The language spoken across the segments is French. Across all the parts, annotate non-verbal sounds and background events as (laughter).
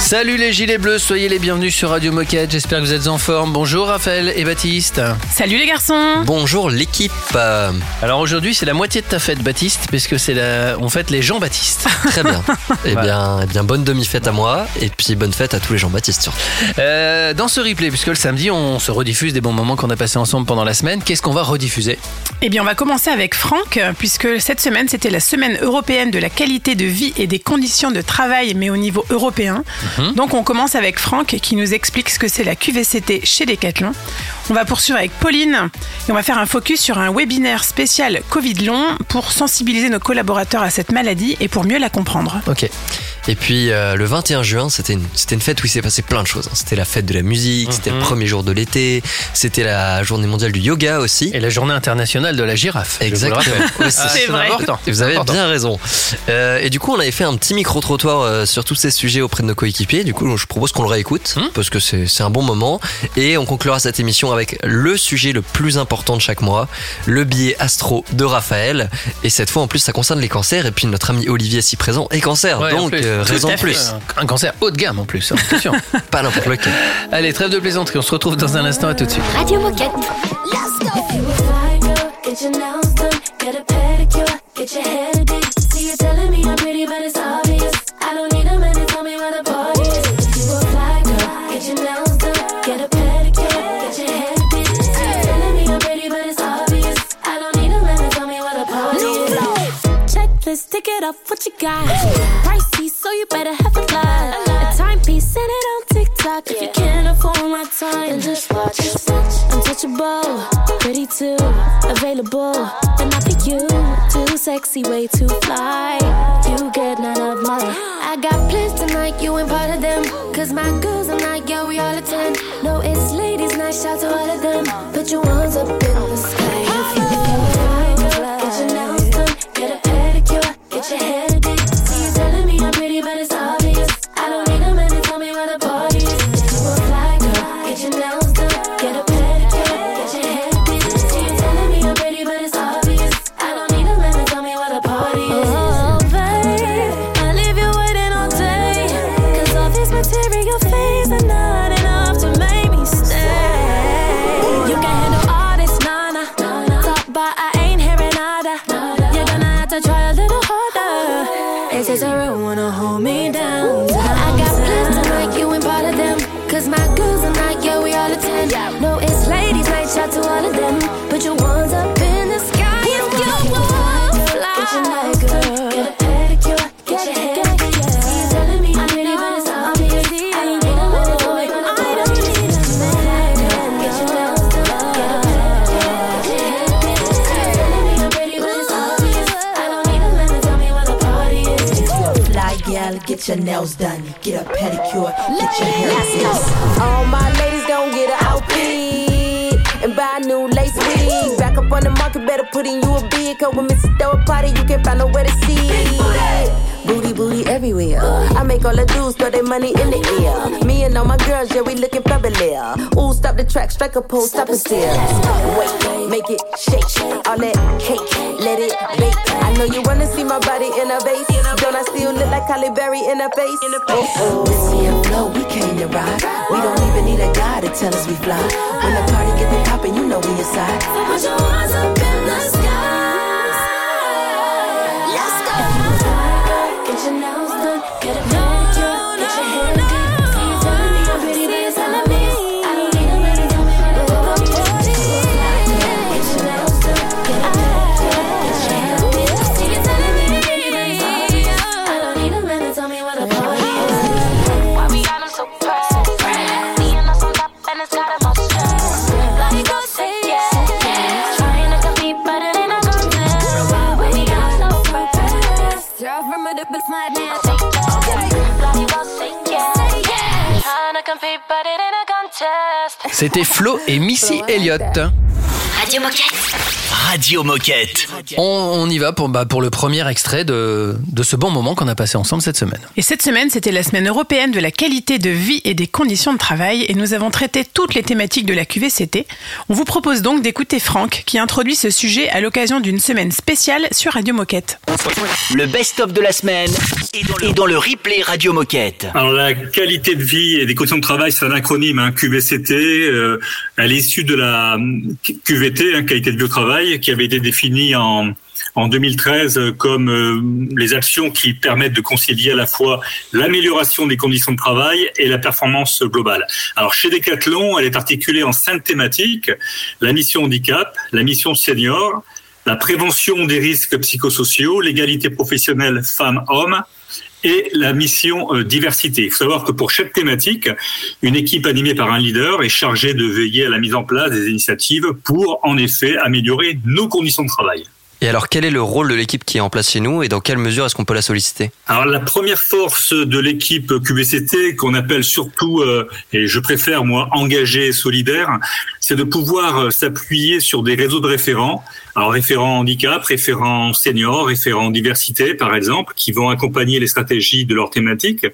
Salut les gilets bleus, soyez les bienvenus sur Radio Moquette. J'espère que vous êtes en forme. Bonjour Raphaël et Baptiste. Salut les garçons Bonjour l'équipe. Alors aujourd'hui c'est la moitié de ta fête Baptiste, puisque c'est la... on fête les Jean-Baptiste. (laughs) Très bien. eh, Voilà. bien, eh bien, bonne demi-fête à moi et puis bonne fête à tous les Jean-Baptiste surtout. Euh, dans ce replay, puisque le samedi on se rediffuse des bons moments qu'on a passés ensemble pendant la semaine, qu'est-ce qu'on va rediffuser? Eh bien on va commencer avec Franck, puisque cette semaine c'était la semaine européenne de la qualité de vie et des conditions de travail, mais au niveau européen. Donc on commence avec Franck qui nous explique ce que c'est la QVCT chez Decathlon. On va poursuivre avec Pauline et on va faire un focus sur un webinaire spécial Covid long pour sensibiliser nos collaborateurs à cette maladie et pour mieux la comprendre. Ok. Et puis euh, le 21 juin, c'était une, c'était une fête où il s'est passé plein de choses. hein. C'était la fête de la musique, c'était le premier jour de l'été, c'était la journée mondiale du yoga aussi. Et la journée internationale de la girafe. Exactement. Aussi. Ah, C'est vrai. important. Et vous avez Important. bien raison. Euh, et du coup, on avait fait un petit micro-trottoir euh, sur tous ces sujets auprès de nos coéquipiers. Du coup, je propose qu'on le réécoute Hmm. parce que c'est c'est un bon moment. Et on conclura cette émission avec le sujet le plus important de chaque mois, le billet astro de Raphaël. Et cette fois, en plus, ça concerne les cancers. Et puis notre ami Olivier ici présent est cancer. Ouais, donc, plus. euh, raison de plus. Un, cancer haut de gamme en plus, attention. (laughs) Pas n'importe lequel. Allez, trêve de plaisanterie, on se retrouve dans un instant, à tout de suite. Radio Moquette. If you a fly girl, get your nails done, get a pedicure, get your hair did. See you telling me I'm pretty, but it's obvious. Tick it up, what you got? Pricey, so you better have a lot. A timepiece, send it on TikTok. If you can't afford my time, then just watch. Untouchable, pretty too, available, but not for you. Too sexy, way too fly. You get none of mine. I got plans tonight, you ain't part of them. Cause my girls are not, yeah, we all attend. No, it's ladies' night, shout to all of them. Put your ones up get your hair fixed. All my ladies gon' get an outfit and buy a new lace wig. Back up on the market, better put in you a bid. Cause when. Throw a party, you can't find nowhere to sit. Booty, booty everywhere. I make all the dudes throw their money in the air. Me and all my girls, yeah, we looking fabulous. Ooh, stop the track, strike a pose, stop and stare. Wait, make it shake. All that cake, let it bake. I know you wanna see my body in a vase. Don't I still look like Halle Berry in a face? Oh, oh. Missy and Flo, we came to ride. We don't even need a guy to tell us we fly. When the party get the poppin', you know we inside. Put your hands up in the sky. C'était Flo et Missy Elliott. Radio Moquette. Radio Moquette. On, on y va pour, bah, pour le premier extrait de, de ce bon moment qu'on a passé ensemble cette semaine. Et cette semaine, c'était la semaine européenne de la qualité de vie et des conditions de travail et nous avons traité toutes les thématiques de la QVCT. On vous propose donc d'écouter Franck qui introduit ce sujet à l'occasion d'une semaine spéciale sur Radio Moquette. Le best-of de la semaine est dans le replay Radio Moquette. Alors la qualité de vie et des conditions de travail, c'est un acronyme, hein, QVCT. Euh, elle est issue de la QVT, hein, qualité de vie au travail, qui avait été définie en en 2013 comme euh, les actions qui permettent de concilier à la fois l'amélioration des conditions de travail et la performance globale. Alors chez Decathlon, elle est articulée en cinq thématiques la mission handicap, la mission senior, la prévention des risques psychosociaux, l'égalité professionnelle femmes-hommes et la mission euh, diversité. Il faut savoir que pour chaque thématique, une équipe animée par un leader est chargée de veiller à la mise en place des initiatives pour, en effet, améliorer nos conditions de travail. Et alors, quel est le rôle de l'équipe qui est en place chez nous et dans quelle mesure est-ce qu'on peut la solliciter? Alors la première force de l'équipe QVCT, qu'on appelle surtout, euh, et je préfère moi, engagé et solidaire, c'est de pouvoir euh, s'appuyer sur des réseaux de référents. Alors référents handicap, référents seniors, référents diversité par exemple, qui vont accompagner les stratégies de leur thématique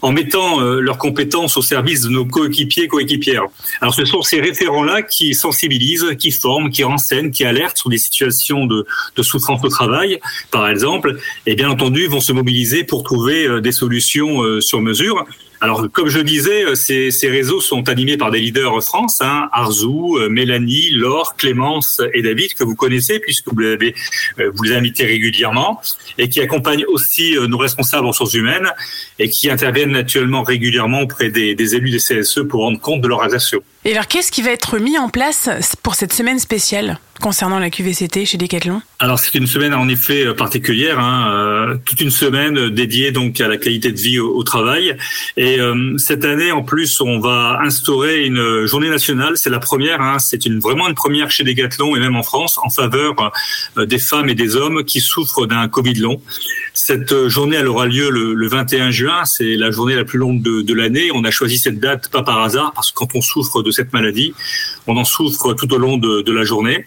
en mettant euh, leurs compétences au service de nos coéquipiers coéquipières. Alors ce sont ces référents-là qui sensibilisent, qui forment, qui renseignent, qui alertent sur des situations de, de souffrance au travail, par exemple, et bien entendu vont se mobiliser pour trouver euh, des solutions sur mesure. Alors, comme je disais, euh, ces, réseaux sont animés par des leaders France, hein, Arzou, euh, Mélanie, Laure, Clémence et David, que vous connaissez puisque vous, l'avez, euh, vous les invitez régulièrement, et qui accompagnent aussi nos responsables en ressources humaines et qui interviennent actuellement régulièrement auprès des, des élus des CSE pour rendre compte de leur action. Et alors, qu'est-ce qui va être mis en place pour cette semaine spéciale concernant la QVCT chez Decathlon? Alors c'est une semaine en effet particulière, hein, euh, toute une semaine dédiée donc à la qualité de vie au, travail. Et euh, cette année en plus, on va instaurer une journée nationale. C'est la première, hein, c'est une vraiment une première chez Decathlon et même en France en faveur euh, des femmes et des hommes qui souffrent d'un Covid long. Cette journée, elle aura lieu le, le 21 juin. C'est la journée la plus longue de, de l'année. On a choisi cette date pas par hasard parce que quand on souffre de cette maladie, on en souffre tout au long de, de la journée.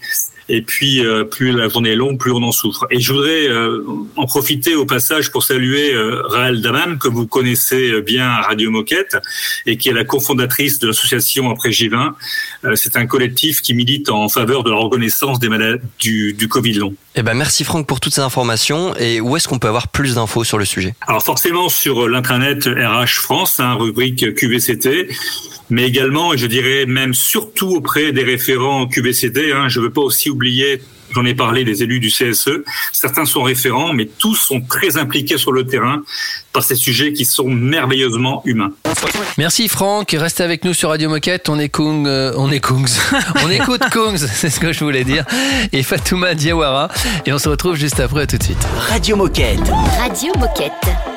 Et puis, euh, plus la journée est longue, plus on en souffre. Et je voudrais euh, en profiter au passage pour saluer euh, Raël Daman, que vous connaissez bien à Radio Moquette, et qui est la cofondatrice de l'association Après J20. Euh, C'est un collectif qui milite en faveur de la reconnaissance des malades du, du Covid long. Eh ben, merci Franck pour toutes ces informations. Et où est-ce qu'on peut avoir plus d'infos sur le sujet? Alors forcément sur l'intranet RH France, hein, rubrique QVCT, mais également, et je dirais même surtout auprès des référents QVCT. Hein, je ne veux pas aussi oublier, j'en ai parlé, des élus du CSE. Certains sont référents, mais tous sont très impliqués sur le terrain par ces sujets qui sont merveilleusement humains. Merci Franck, restez avec nous sur Radio Moquette, on est Kung, euh, on est Kungs, (laughs) on écoute Kungs, (laughs) c'est ce que je voulais dire, et Fatouma Diawara, et on se retrouve juste après, à tout de suite. Radio Moquette. Radio. Moquette.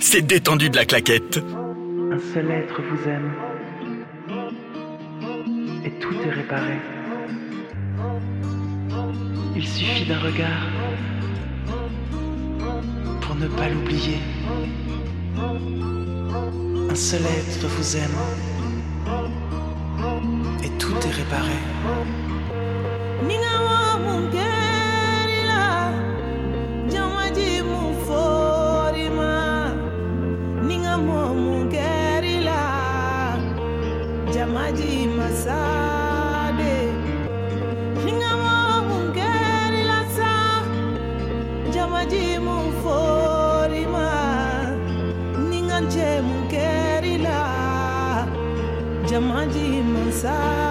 C'est détendu de la claquette. Un seul être vous aime. Et tout est réparé. Il suffit d'un regard pour ne pas l'oublier. Un seul être vous aime. Et tout est réparé. inside.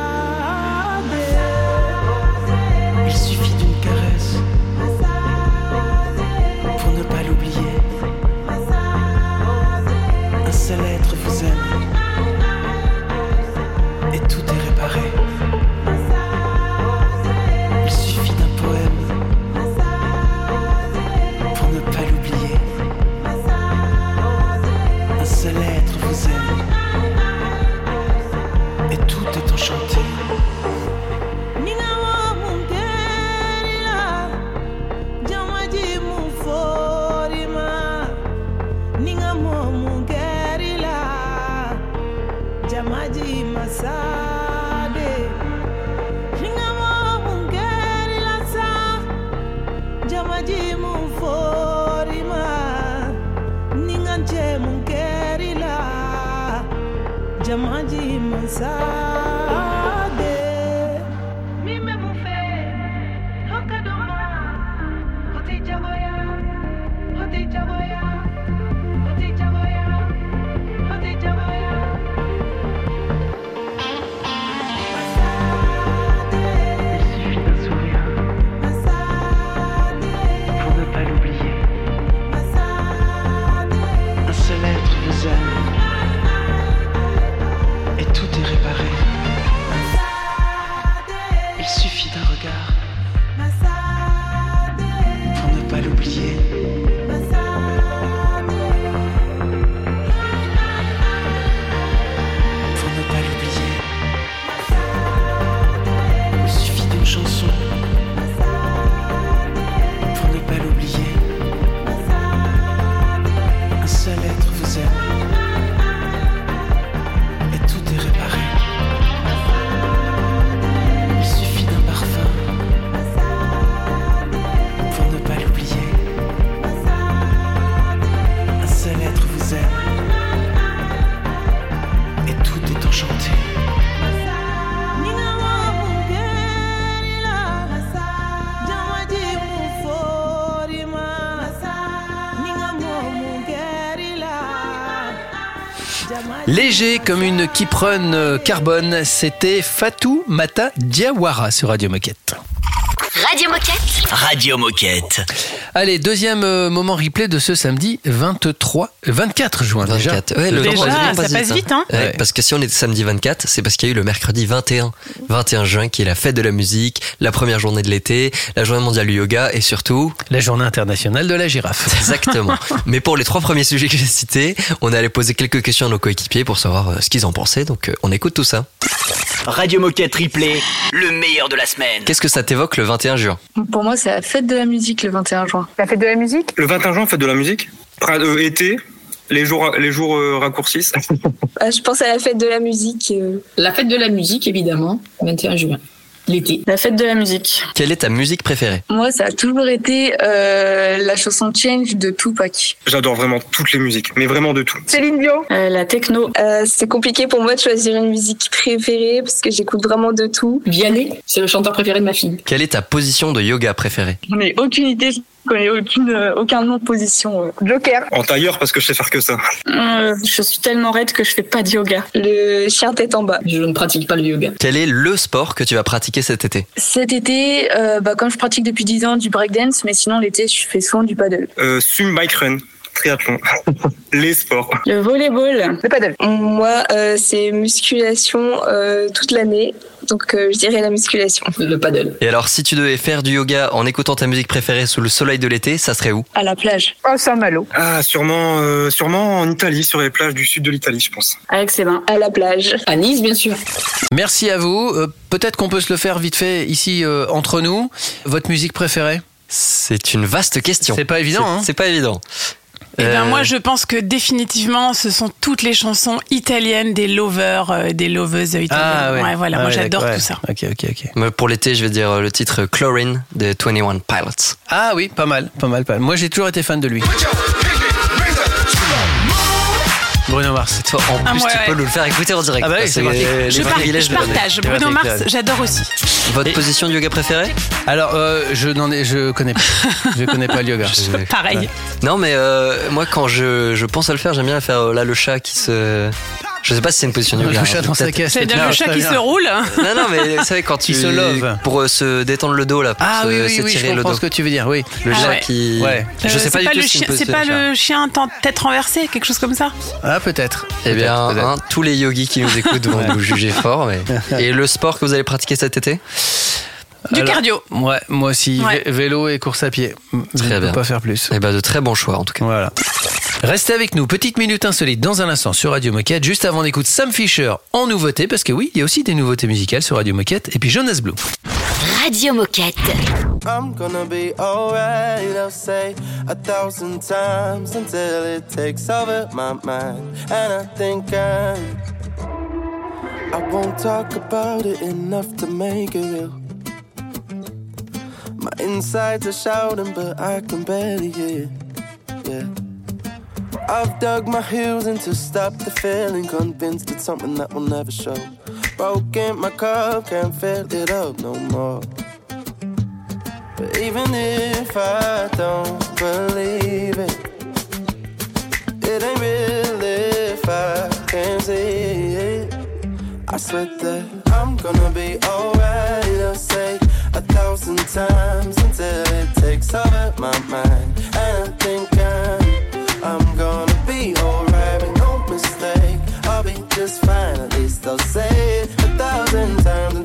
Léger comme une euh, carbone, c'était Fatou Mata Diawara sur Radio Moquette. Radio Moquette. Radio Moquette. Allez, deuxième euh, moment replay de ce samedi 23, 24 juin déjà. 24. Ouais, le Déjà, vraiment ça passe vite, hein Ouais, Ouais. Parce que si on est samedi 24, c'est parce qu'il y a eu le mercredi 21. 21 juin, qui est la fête de la musique, la première journée de l'été, la journée mondiale du yoga et surtout. La journée internationale de la girafe. (laughs) Exactement. Mais pour les trois premiers sujets que j'ai cités, on est allé poser quelques questions à nos coéquipiers pour savoir euh, ce qu'ils en pensaient. Donc euh, on écoute tout ça. Radio Moquette Replay, le meilleur de la semaine. Qu'est-ce que ça t'évoque le 21 juin Pour moi, c'est la fête de la musique le 21 juin. La fête de la musique? Le 21 juin, fête de la musique. Euh, été, les jours, les jours euh, raccourcissent. (laughs) Ah, je pense à la fête de la musique. euh. La fête de la musique, évidemment, 21 juin. L'été. La fête de la musique. Quelle est ta musique préférée? Moi, ça a toujours été euh, la chanson Change de Tupac. J'adore vraiment toutes les musiques, mais vraiment de tout. Céline Dion Euh, la techno. c'est compliqué pour moi de choisir une musique préférée parce que j'écoute vraiment de tout. Vianney, c'est le chanteur préféré de ma fille. Quelle est ta position de yoga préférée? J'en ai aucune idée, je connais aucune, euh, aucun nom de position. Joker. En tailleur, parce que je sais faire que ça. Euh, je suis tellement raide que je fais pas de yoga. Le chien tête en bas. Je ne pratique pas le yoga. Quel est le sport que tu vas pratiquer cet été? Cet été, euh, bah, comme je pratique depuis 10 ans du breakdance, mais sinon l'été, je fais souvent du paddle. Euh, swim, bike, run, triathlon. (laughs) les sports. Le volleyball. Le paddle. Moi, euh, c'est musculation euh, toute l'année. Donc euh, je dirais la musculation. Le paddle. Et alors, si tu devais faire du yoga en écoutant ta musique préférée sous le soleil de l'été, ça serait où? À la plage. Oh, Saint-Malo. Ah, sûrement, euh, sûrement en Italie, sur les plages du sud de l'Italie, je pense. Avec ses mains. À la plage. À Nice, bien sûr. Merci à vous. Euh, Peut-être qu'on peut se le faire vite fait ici euh, entre nous. Votre musique préférée? C'est une vaste question. C'est pas évident, C'est- hein C'est pas évident. Eh bien, Euh, moi, je pense que définitivement, ce sont toutes les chansons italiennes des lovers, euh, des loveuses italiennes. Ah ouais. voilà, Ah moi ouais, j'adore tout ça. Ok, ok, ok. Pour l'été, je vais dire euh, le titre Chlorine de 21 Pilots. Ah oui, pas mal, pas mal, pas mal. Moi, j'ai toujours été fan de lui. Bruno Mars. Toi, en Ah, plus, tu ouais. peux nous le faire écouter en direct. Ah bah oui, c'est Je, par- partage. Bruno Mars, j'adore aussi. Votre position de yoga préférée Alors, euh, je n'en ai, je connais pas. Je connais pas le yoga. (laughs) Pareil. Non, mais euh, moi, quand je, je pense à le faire, j'aime bien faire euh, là le chat qui se. Je sais pas si c'est une position de yoga. Le chat dans sa caisse. C'est-à-dire Non, le chat qui se roule. Non, non, mais vous savez, quand (laughs) tu. Se love. Pour euh, se détendre le dos, là. Pour Ah se- oui, oui, oui, je comprends dos. ce que tu veux dire, oui. Le Ah chat ouais. qui. Ouais. Je Euh, sais pas c'est du tout c'est c'est pas le chien en tête renversée, quelque chose comme ça. Ah, peut-être. Eh bien, hein, tous les yogis qui nous écoutent vont nous juger fort. mais- (laughs) Et le sport que vous allez pratiquer cet été? Du Alors, cardio. Ouais, moi aussi, Ouais. vélo et course à pied. Je Très ne peux bien. pas faire plus. Eh ben, de très bons choix, en tout cas. Voilà. Restez avec nous, petite minute insolite dans un instant sur Radio Moquette. Juste avant, on écoute Sam Fisher en nouveauté, parce que oui, il y a aussi des nouveautés musicales sur Radio Moquette. Et puis Jonas Blue. Radio Moquette. I'm gonna be alright, I'll say a thousand times until it takes over my mind. And I think I, I won't talk about it enough to make it real. My insides are shouting, but I can barely hear. Yeah. I've dug my heels in to stop the feeling, convinced it's something that will never show. Broken my cup, can't fill it up no more. But even if I don't believe it, it ain't real if I can't see it. I swear that I'm gonna be alright. I'll say thousand times until it takes over my mind. And I think I'm, I'm gonna be alright. Make no mistake, I'll be just fine. At least I'll say it a thousand times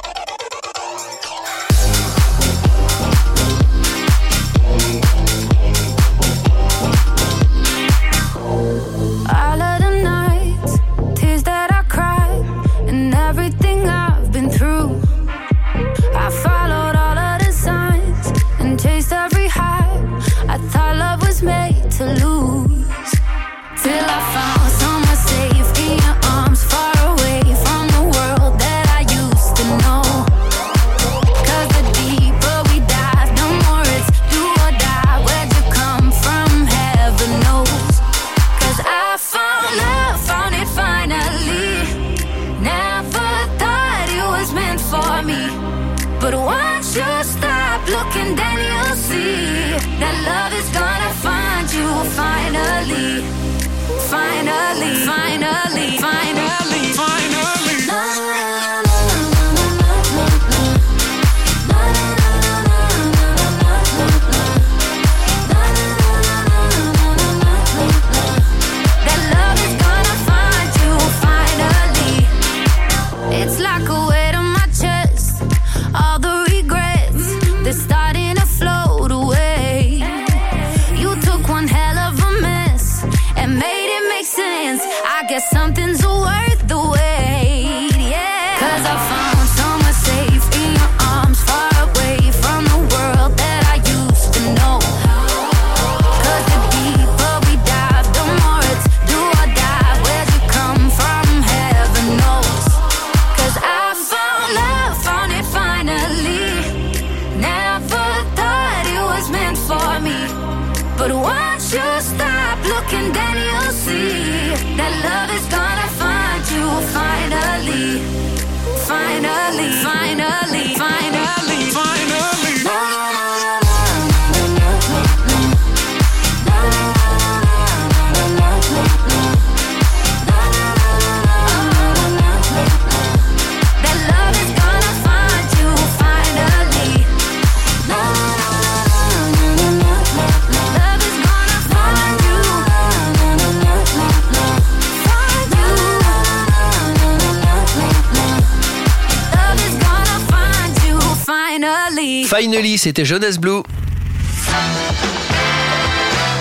C'était Jonas Blue.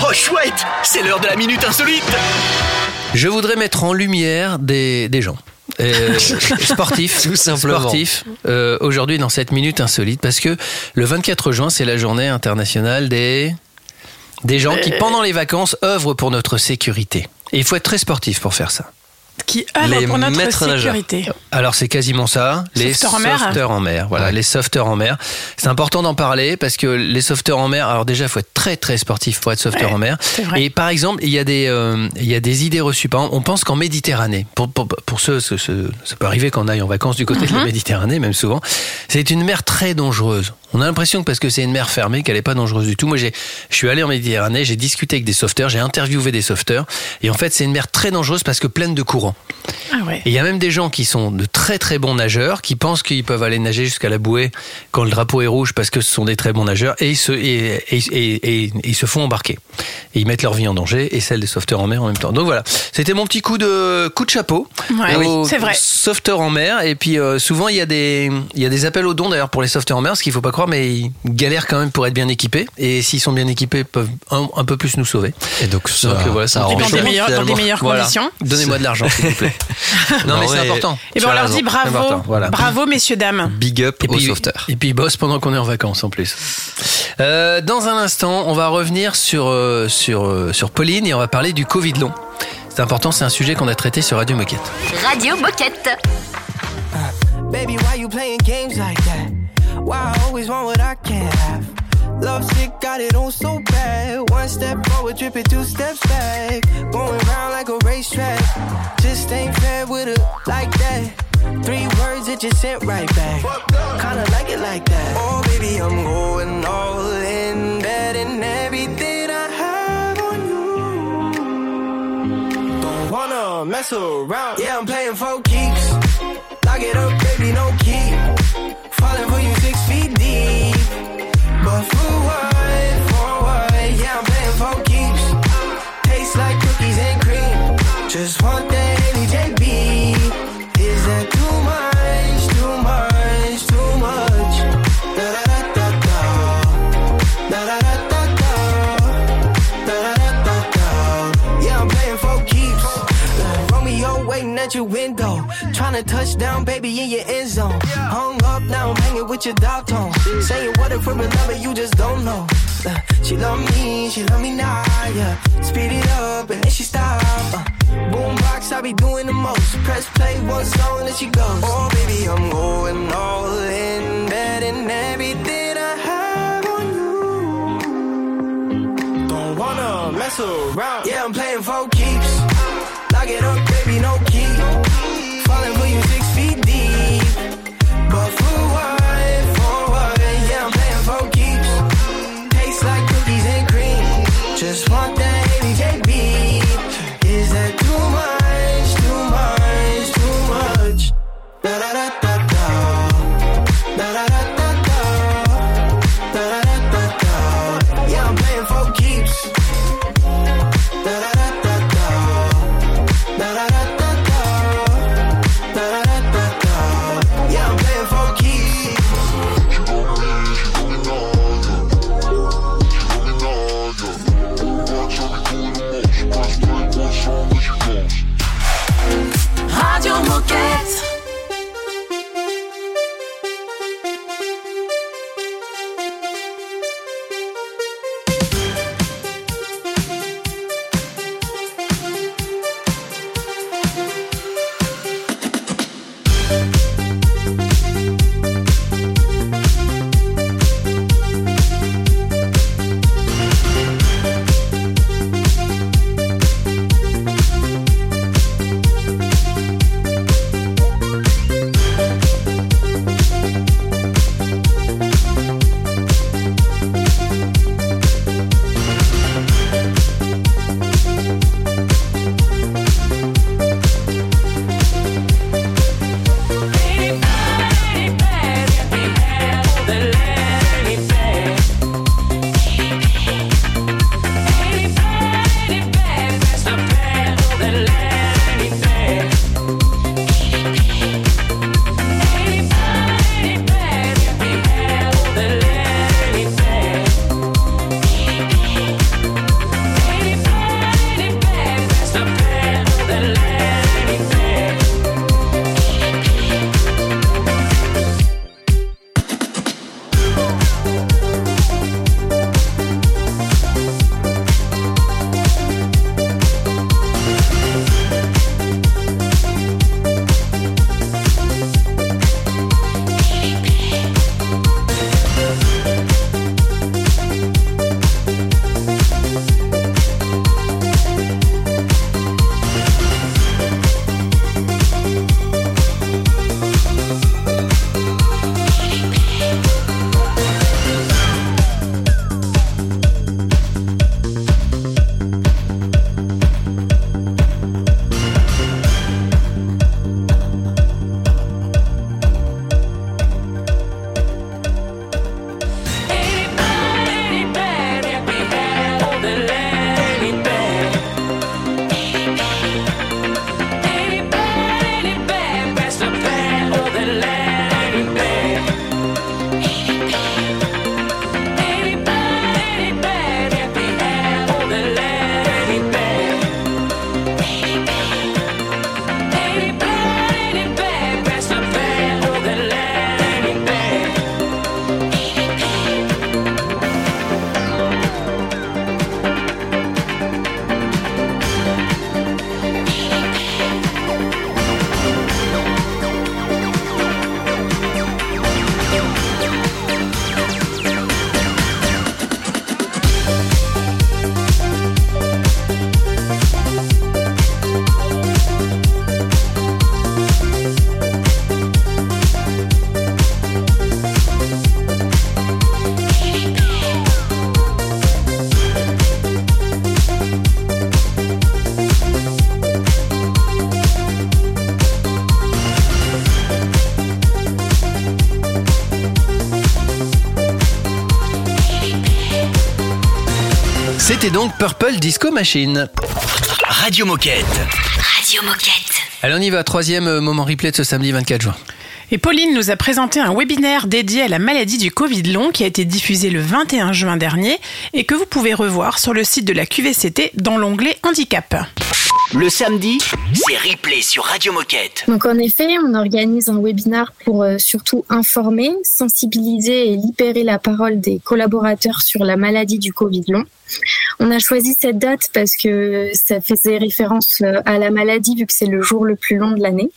Oh chouette, c'est l'heure de la minute insolite. Je voudrais mettre en lumière des, des gens. euh, (laughs) sportifs, Tout simplement. sportifs euh, aujourd'hui dans cette minute insolite parce que le 24 juin c'est la journée internationale des des gens qui pendant les vacances œuvrent pour notre sécurité. Et il faut être très sportif pour faire ça. Qui œuvre Les pour notre nageurs. sécurité. Alors c'est quasiment ça, les Sauveteurs en mer. sauveteurs en mer. Voilà, les sauveteurs en mer. C'est important d'en parler parce que les sauveteurs en mer, alors déjà il faut être très très sportif pour être sauveteur Ouais, en mer. c'est vrai. Et par exemple, il y a des euh, il y a des idées reçues. Par exemple, on pense qu'en Méditerranée, pour, pour, pour ceux, ce- ce- ça peut arriver qu'on aille en vacances du côté de Mhm. la Méditerranée, même souvent, c'est une mer très dangereuse. On a l'impression que parce que c'est une mer fermée, qu'elle est pas dangereuse du tout. Moi, j'ai, je suis allé en Méditerranée, j'ai discuté avec des sauveteurs, j'ai interviewé des sauveteurs, et en fait, c'est une mer très dangereuse parce que pleine de courants. Ah ouais. Et il y a même des gens qui sont de très très bons nageurs, qui pensent qu'ils peuvent aller nager jusqu'à la bouée quand le drapeau est rouge parce que ce sont des très bons nageurs, et ils se, et, et- et- et- et ils se font embarquer. Et ils mettent leur vie en danger et celle des sauveteurs en mer en même temps. Donc voilà, c'était mon petit coup de coup de chapeau Ouais, aux oui, c'est vrai. sauveteurs en mer. Et puis euh, souvent il y a des il y a des appels aux dons d'ailleurs pour les sauveteurs en mer, ce qu'il faut pas croire, mais ils galèrent quand même pour être bien équipés. Et s'ils sont bien équipés, ils peuvent un, un peu plus nous sauver. Et donc ça, Donc, voilà, ça dans des meilleures, dans des meilleures Voilà. conditions. Donnez-moi de l'argent, s'il vous plaît. (laughs) non, Non, mais c'est important. Et Tu ben on leur dit bravo, voilà. bravo messieurs dames. Big up Et aux puis, sauveteurs. et puis ils bossent pendant qu'on est en vacances en plus. Euh, dans un instant, on va revenir sur, euh, sur, euh, sur Pauline et on va parler du Covid long. C'est important, c'est un sujet qu'on a traité sur Radio Moquette. Radio Moquette. Baby, why you playing games like that? Why I always want what I can't have? Love sick, got it on so bad. One step forward, tripping two steps back. Going round like a racetrack. Just ain't fair with it like that. Three words that just sent right back. Kinda like it like that. Oh, baby, I'm going all in. Betting everything I have on you. Don't wanna mess around. Yeah, I'm playing for keeps. Lock it up, baby, no key. Falling for you six feet deep. But for what? For what? Yeah, I'm playing for keeps. Tastes like cookies and cream. Just want that Haley JB. Is that too much? Too much? Too much? Da da da da da. Da da da da da. Da da da da da. Yeah, I'm playing for keeps. Romeo waiting at your window. Trying to touch down, baby, in your end zone. Up, now I'm hanging with your dog tone. Saying what if from another, you just don't know. Uh, she love me, she love me now, yeah. Speed it up and then she stop. Uh, boombox, I be doing the most. Press play, one song, then she goes. Oh, baby, I'm going all in. Betting everything I have on you. Don't wanna mess around. Yeah, I'm playing for keeps. Lock it up, donc Purple Disco Machine. Radio Moquette. Radio Moquette. Allez, on y va. Troisième euh, moment replay de ce samedi 24 juin. Et Pauline nous a présenté un webinaire dédié à la maladie du Covid long qui a été diffusé le 21 juin dernier et que vous pouvez revoir sur le site de la QVCT dans l'onglet Handicap. Le samedi, c'est replay sur Radio Moquette. Donc en effet, on organise un webinaire pour euh, surtout informer, sensibiliser et libérer la parole des collaborateurs sur la maladie du Covid long. On a choisi cette date parce que ça faisait référence euh, à la maladie vu que c'est le jour le plus long de l'année.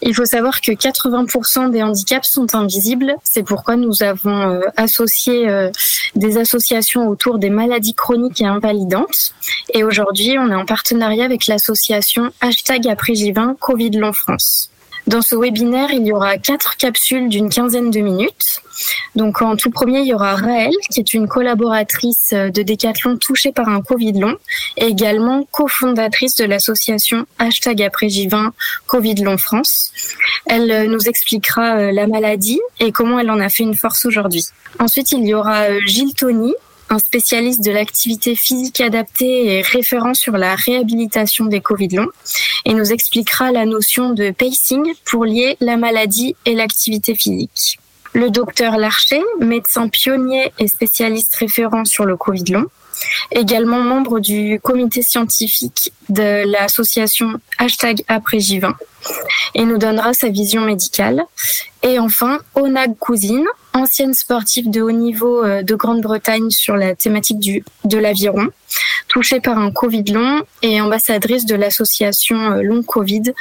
Il faut savoir que 80% des handicaps sont invisibles. C'est pourquoi nous avons euh, associé euh, des associations autour des maladies chroniques et invalidantes. Et aujourd'hui, on est en partenariat avec l'association Hashtag après J20 Covid Long France. Dans ce webinaire, il y aura quatre capsules d'une quinzaine de minutes. Donc en tout premier, il y aura Raël, qui est une collaboratrice de Decathlon touchée par un Covid long, et également cofondatrice de l'association Hashtag après J20 Covid long France. Elle euh, nous expliquera euh, la maladie et comment elle en a fait une force aujourd'hui. Ensuite, il y aura euh, Gilles Tony, un spécialiste de l'activité physique adaptée et référent sur la réhabilitation des Covid longs, et nous expliquera la notion de pacing pour lier la maladie et l'activité physique. Le docteur Larcher, médecin pionnier et spécialiste référent sur le Covid long, également membre du comité scientifique de l'association Hashtag après J20 et nous donnera sa vision médicale. Et enfin, Onag Cousine, ancienne sportive de haut niveau euh, de Grande-Bretagne sur la thématique du, de l'aviron, touchée par un Covid long et ambassadrice de l'association euh, Long Covid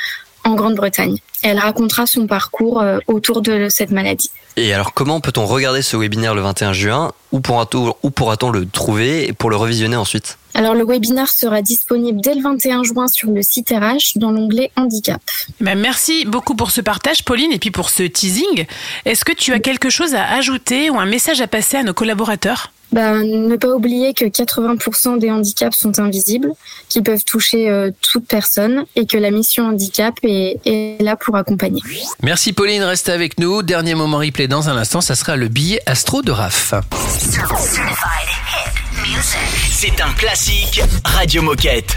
en Grande-Bretagne. Elle racontera son parcours euh, autour de cette maladie. Et alors, comment peut-on regarder ce webinaire le 21 juin? Où pourra-t-on le trouver? Pour le revisionner ensuite? Alors, le webinaire sera disponible dès le 21 juin sur le site RH dans l'onglet Handicap. Ben, merci beaucoup pour ce partage, Pauline, et puis pour ce teasing. Est-ce que tu as quelque chose à ajouter ou un message à passer à nos collaborateurs? Ben, ne pas oublier que 80% des handicaps sont invisibles, qui peuvent toucher euh, toute personne, et que la mission handicap est, est là pour accompagner. Merci Pauline, restez avec nous. Dernier moment replay dans un instant, ça sera le billet astro de RAF. C'est un classique Radio Moquette.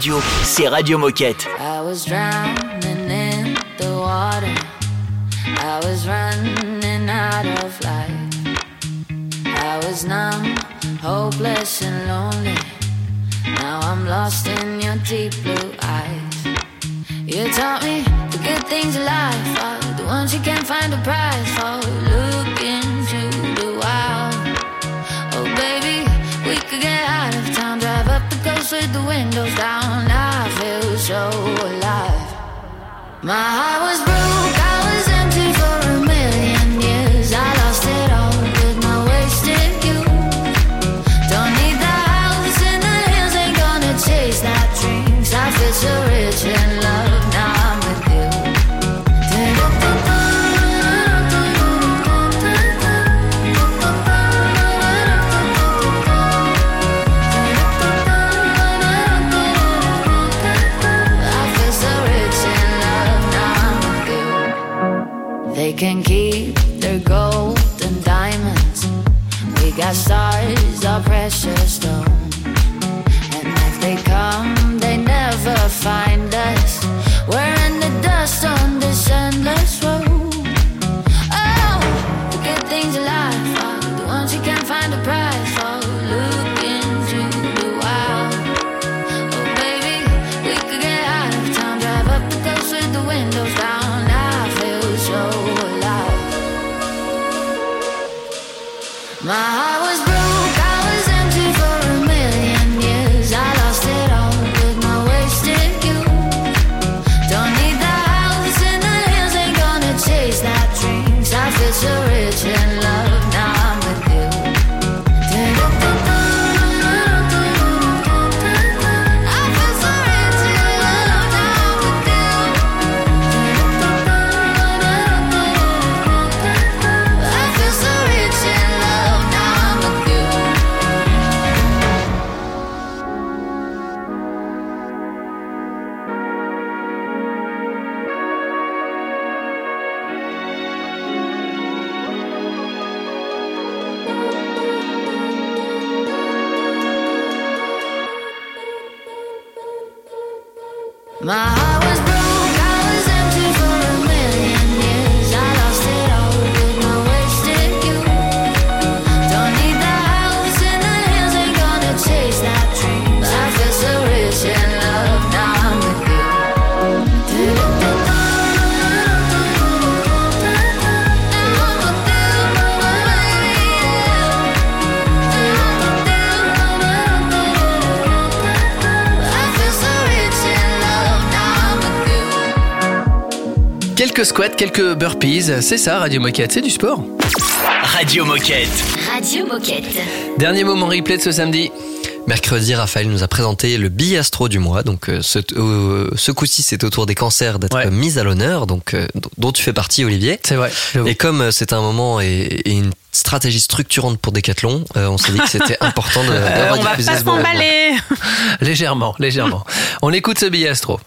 Radio, c'est Radio Moquette. I was drowning in the water. I was running out of life. I was numb, hopeless and lonely. Now I'm lost in your deep blue eyes. You taught me the good things in life are the ones you can't find a price for. Coast with the windows down. I feel so alive. My heart was broke, I was empty for a million years. I lost it all with my wasted youth. Don't need the house in the hills, ain't gonna chase that dreams. I feel so rich in Quelques squats, quelques burpees, c'est ça Radio Moquette, c'est du sport. Radio Moquette. Radio Moquette. Dernier moment replay de ce samedi. Mercredi, Raphaël nous a présenté le billet astro du mois. Donc, euh, ce, euh, ce coup-ci, c'est au tour des cancers d'être mis à l'honneur, donc euh, dont tu fais partie, Olivier. C'est vrai. Et comme c'est un moment et, et une stratégie structurante pour Decathlon, euh, on s'est dit que c'était (laughs) important de, Euh, d'avoir on va pas s'emballer. légèrement, légèrement. On écoute ce billet astro.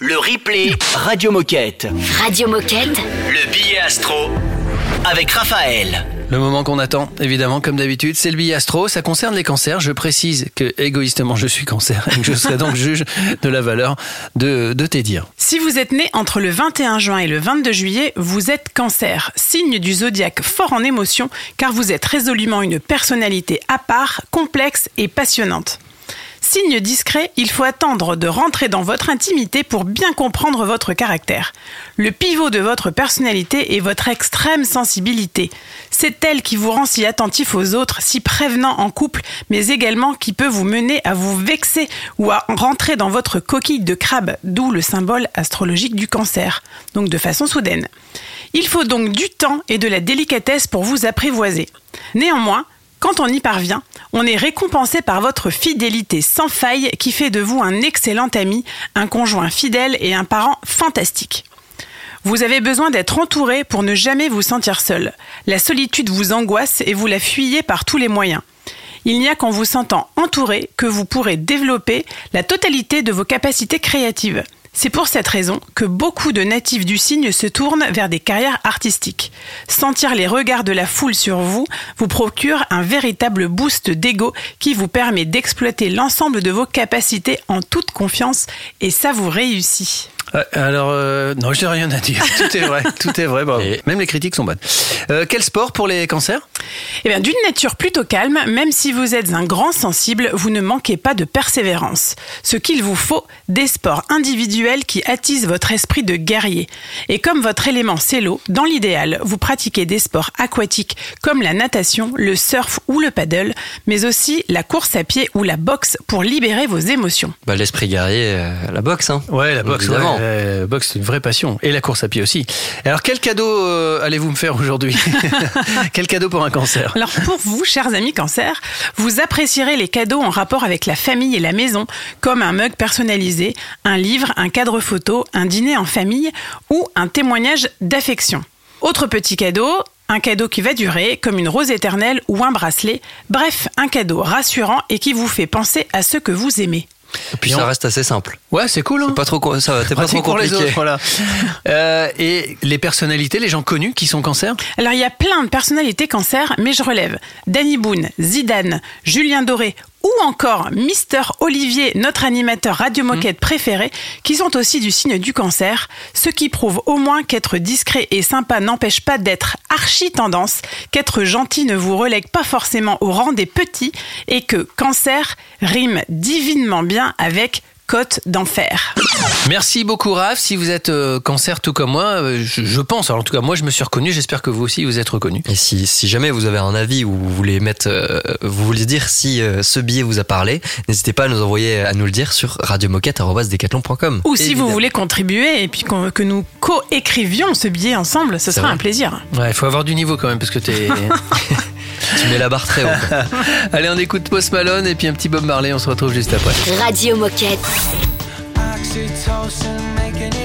Le replay Radio Moquette. Radio Moquette. Le billet astro avec Raphaël. Le moment qu'on attend, évidemment, comme d'habitude, c'est le billet astro. Ça concerne les cancers. Je précise que, égoïstement, je suis cancer et que je serai donc (laughs) juge de la valeur de, de tes dires. Si vous êtes né entre le 21 juin et le 22 juillet, vous êtes cancer, signe du zodiaque fort en émotion, car vous êtes résolument une personnalité à part, complexe et passionnante. Signe discret, il faut attendre de rentrer dans votre intimité pour bien comprendre votre caractère. Le pivot de votre personnalité est votre extrême sensibilité. C'est elle qui vous rend si attentif aux autres, si prévenant en couple, mais également qui peut vous mener à vous vexer ou à rentrer dans votre coquille de crabe, d'où le symbole astrologique du cancer, donc de façon soudaine. Il faut donc du temps et de la délicatesse pour vous apprivoiser. Néanmoins, quand on y parvient, on est récompensé par votre fidélité sans faille qui fait de vous un excellent ami, un conjoint fidèle et un parent fantastique. Vous avez besoin d'être entouré pour ne jamais vous sentir seul. La solitude vous angoisse et vous la fuyez par tous les moyens. Il n'y a qu'en vous sentant entouré que vous pourrez développer la totalité de vos capacités créatives. C'est pour cette raison que beaucoup de natifs du signe se tournent vers des carrières artistiques. Sentir les regards de la foule sur vous vous procure un véritable boost d'ego qui vous permet d'exploiter l'ensemble de vos capacités en toute confiance et ça vous réussit. Euh, Alors, euh, non, je n'ai rien à dire. Tout est vrai, tout est vrai. bravo. Même les critiques sont bonnes. Euh, quel sport pour les cancers? Eh bien, d'une nature plutôt calme, même si vous êtes un grand sensible, vous ne manquez pas de persévérance. Ce qu'il vous faut, des sports individuels qui attisent votre esprit de guerrier. Et comme votre élément c'est l'eau, dans l'idéal, vous pratiquez des sports aquatiques comme la natation, le surf ou le paddle, mais aussi la course à pied ou la boxe pour libérer vos émotions. Bah, l'esprit guerrier, euh, la boxe, hein. Ouais, la boxe, Évidemment. ouais, euh, boxe, c'est une vraie passion. Et la course à pied aussi. Alors, quel cadeau euh, allez-vous me faire aujourd'hui? (laughs) Quel cadeau pour un cancer? Alors pour vous, chers amis cancer, vous apprécierez les cadeaux en rapport avec la famille et la maison, comme un mug personnalisé, un livre, un cadre photo, un dîner en famille ou un témoignage d'affection. Autre petit cadeau, un cadeau qui va durer, comme une rose éternelle ou un bracelet. Bref, un cadeau rassurant et qui vous fait penser à ceux que vous aimez. Et puis ça reste assez simple. Ouais, c'est cool. Hein C'est pas trop, ça va, t'es pas trop pour les compliqué. autres, voilà. Euh, et les personnalités, les gens connus qui sont cancers Alors il y a plein de personnalités cancer, mais je relève Danny Boone, Zidane, Julien Doré ou encore Mister Olivier, notre animateur radio moquette préféré, qui sont aussi du signe du cancer, ce qui prouve au moins qu'être discret et sympa n'empêche pas d'être archi tendance, qu'être gentil ne vous relègue pas forcément au rang des petits et que cancer rime divinement bien avec côte d'enfer. Merci beaucoup, Raph. Si vous êtes euh, cancer tout comme moi, euh, je, je pense, alors en tout cas, moi, je me suis reconnu. J'espère que vous aussi, vous êtes reconnu. Et si, si jamais vous avez un avis ou vous voulez mettre, euh, vous voulez dire si euh, ce billet vous a parlé, n'hésitez pas à nous envoyer, à nous le dire sur radiomoquette.com. Ou si vous voulez contribuer et puis que nous co-écrivions ce billet ensemble, ce sera vrai. un plaisir. Ouais, il faut avoir du niveau quand même, parce que t'es. (laughs) (laughs) Tu mets la barre très haut. Allez, on écoute Post Malone et puis un petit Bob Marley. On se retrouve juste après. Radio Moquette. Oxytocin making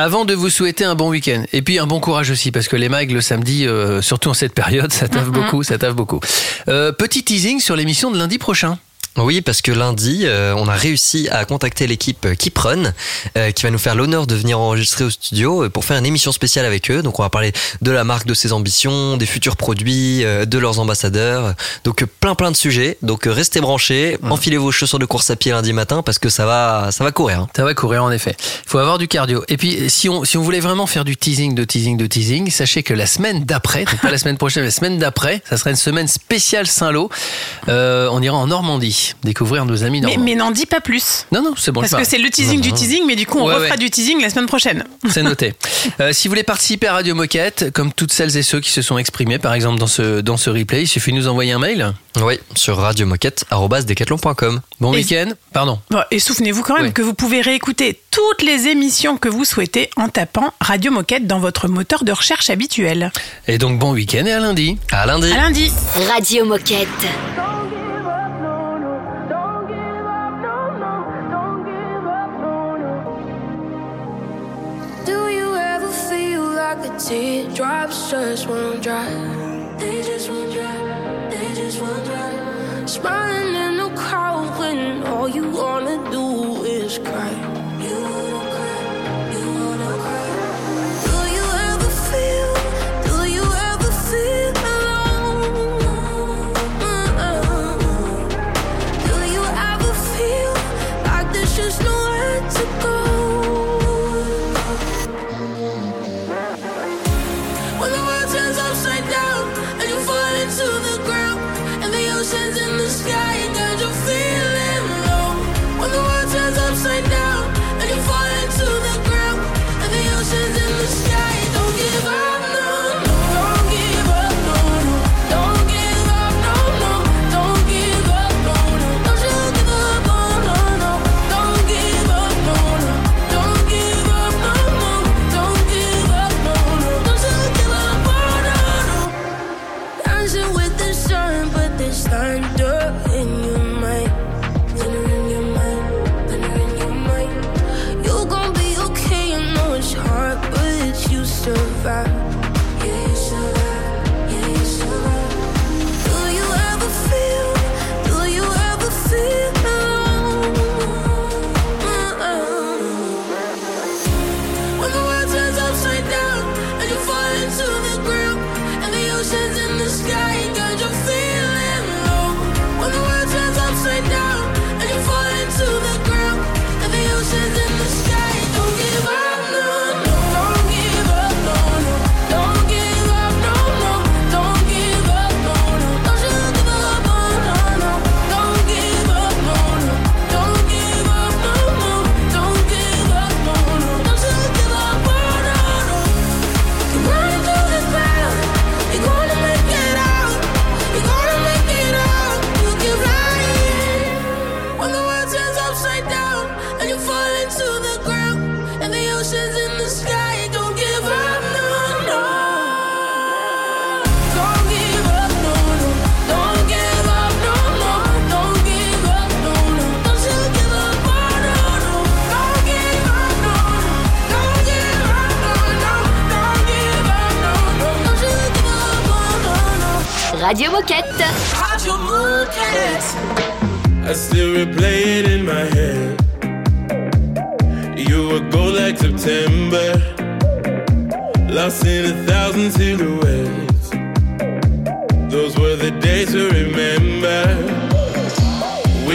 Avant de vous souhaiter un bon week-end et puis un bon courage aussi parce que les mags le samedi, euh, surtout en cette période, (laughs) ça taffe beaucoup, ça taffe beaucoup. Euh, petit teasing sur l'émission de lundi prochain. Oui, parce que lundi, euh, on a réussi à contacter l'équipe Kipron, euh, qui va nous faire l'honneur de venir enregistrer au studio euh, pour faire une émission spéciale avec eux. Donc, on va parler de la marque, de ses ambitions, des futurs produits, euh, de leurs ambassadeurs. Donc, plein plein de sujets. Donc, restez branchés, enfilez vos chaussures de course à pied lundi matin parce que ça va, ça va courir. hein. Ça va courir en effet. Il faut avoir du cardio. Et puis si on si on voulait vraiment faire du teasing, de teasing, de teasing, sachez que la semaine d'après, pas la semaine prochaine, mais la semaine d'après, ça sera une semaine spéciale Saint-Lô. On ira en Normandie découvrir nos amis Mais, normands. mais n'en dis pas plus. Non non, c'est bon. Parce je que c'est le teasing Non, du non. teasing, mais du coup, on Ouais, refera ouais. du teasing la semaine prochaine. (laughs) C'est noté. (laughs) Euh, si vous voulez participer à Radio Moquette, comme toutes celles et ceux qui se sont exprimés, par exemple dans ce dans ce replay, il suffit de nous envoyer un mail. Oui, sur radiomoquette.com. Bon week-end. Pardon. Et souvenez-vous quand même Oui. que vous pouvez réécouter toutes les émissions que vous souhaitez en tapant Radio Moquette dans votre moteur de recherche habituel. Et donc bon week-end et à lundi. À lundi. À lundi. Radio Moquette. Teardrops just won't dry? They just won't dry. They just won't dry. Smiling in the crowd when all you wanna do is cry.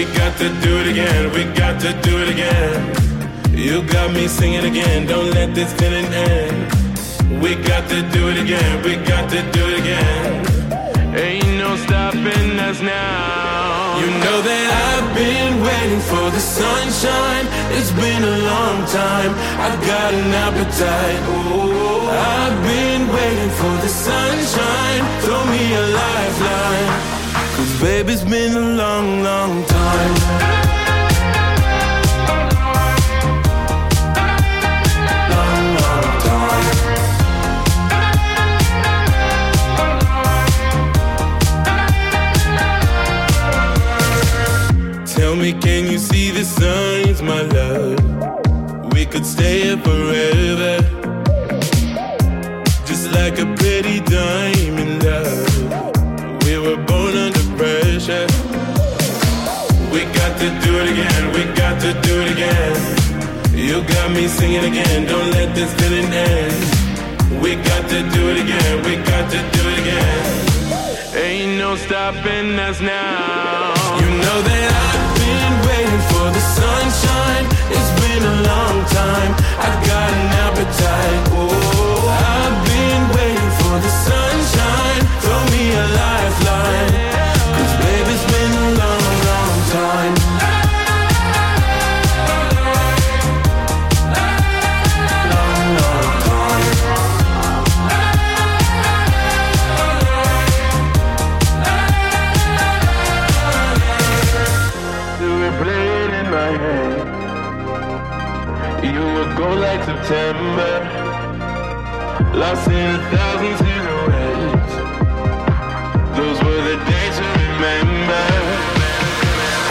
We got to do it again, we got to do it again. You got me singing again, don't let this feeling end. We got to do it again, we got to do it again. Ain't no stopping us now. You know that I've been waiting for the sunshine. It's been a long time. I've got an appetite. Oh, I've been waiting for the sunshine. Throw me a lifeline. Cause baby, it's been a long, long time. Can you see the signs, my love? We could stay here forever. You got me singing again, don't let this feeling end. We got to do it again, we got to do it again. Ain't no stopping us now. You know that I've been waiting for the sunshine. It's been a long time. I got an appetite. September, lost in a thousand silhouettes. Those were the days to remember.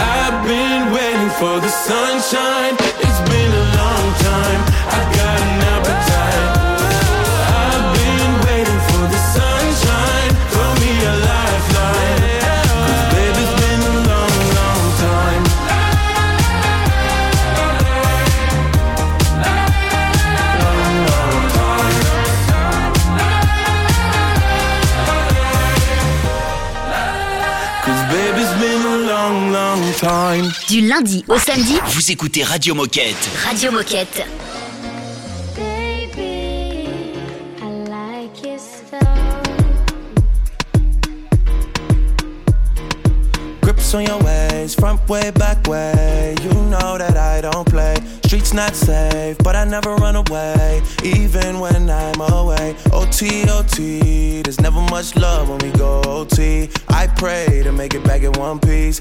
I've been waiting for the sunshine. Du lundi au samedi, Vous écoutez Radio Moquette. Radio Moquette. Baby, I like your stuff. Grips on your ways, front way, back way. You know that I don't play. Streets not safe, but I never run away, even when I'm away. OT, OT, there's never much love when we go OT. I pray to make it back in one piece.